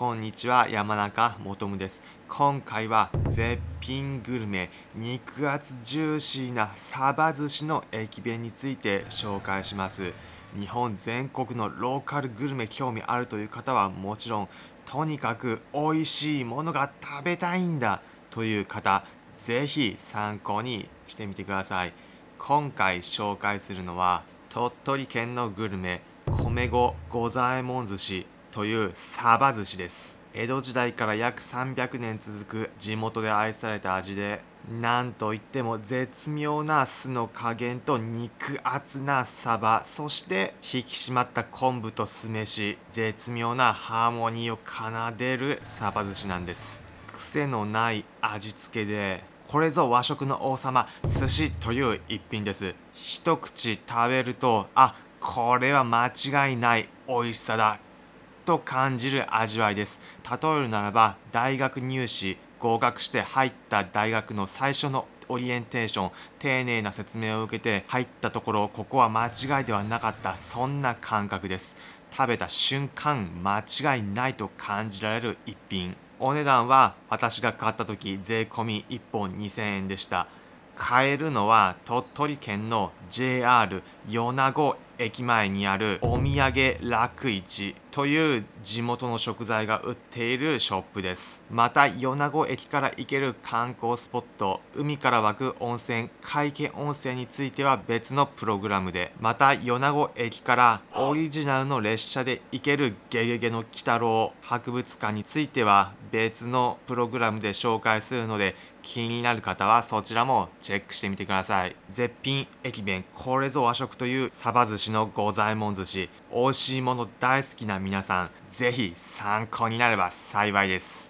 こんにちは山中もとむです。今回は絶品グルメ肉厚ジューシーなサバ寿司の駅弁について紹介します。日本全国のローカルグルメ興味あるという方はもちろんとにかく美味しいものが食べたいんだという方ぜひ参考にしてみてください。今回紹介するのは鳥取県のグルメ米子五左衛門寿司。というサバ寿司です。江戸時代から約300年続く地元で愛された味でなんといっても絶妙な酢の加減と肉厚なサバそして引き締まった昆布と酢飯絶妙なハーモニーを奏でるサバ寿司なんです。癖のない味付けでこれぞ和食の王様寿司という一品です。一口食べるとあこれは間違いない美味しさだと感じる味わいです。例えるならば大学入試合格して入った大学の最初のオリエンテーション丁寧な説明を受けて入ったところここは間違いではなかったそんな感覚です。食べた瞬間間違いないと感じられる一品。お値段は私が買った時税込1本2000円でした。買えるのは鳥取県の JR 米子駅前にあるお土産楽市という地元の食材が売っているショップです。また米子駅から行ける観光スポット海から湧く温泉海家温泉については別のプログラムでまた米子駅からオリジナルの列車で行けるゲゲゲの鬼太郎博物館については別のプログラムで紹介するので気になる方はそちらもチェックしてみてください。絶品駅弁これぞ和食というサバ寿司の五左衛門寿司美味しいもの大好きな皆さん是非参考になれば幸いです。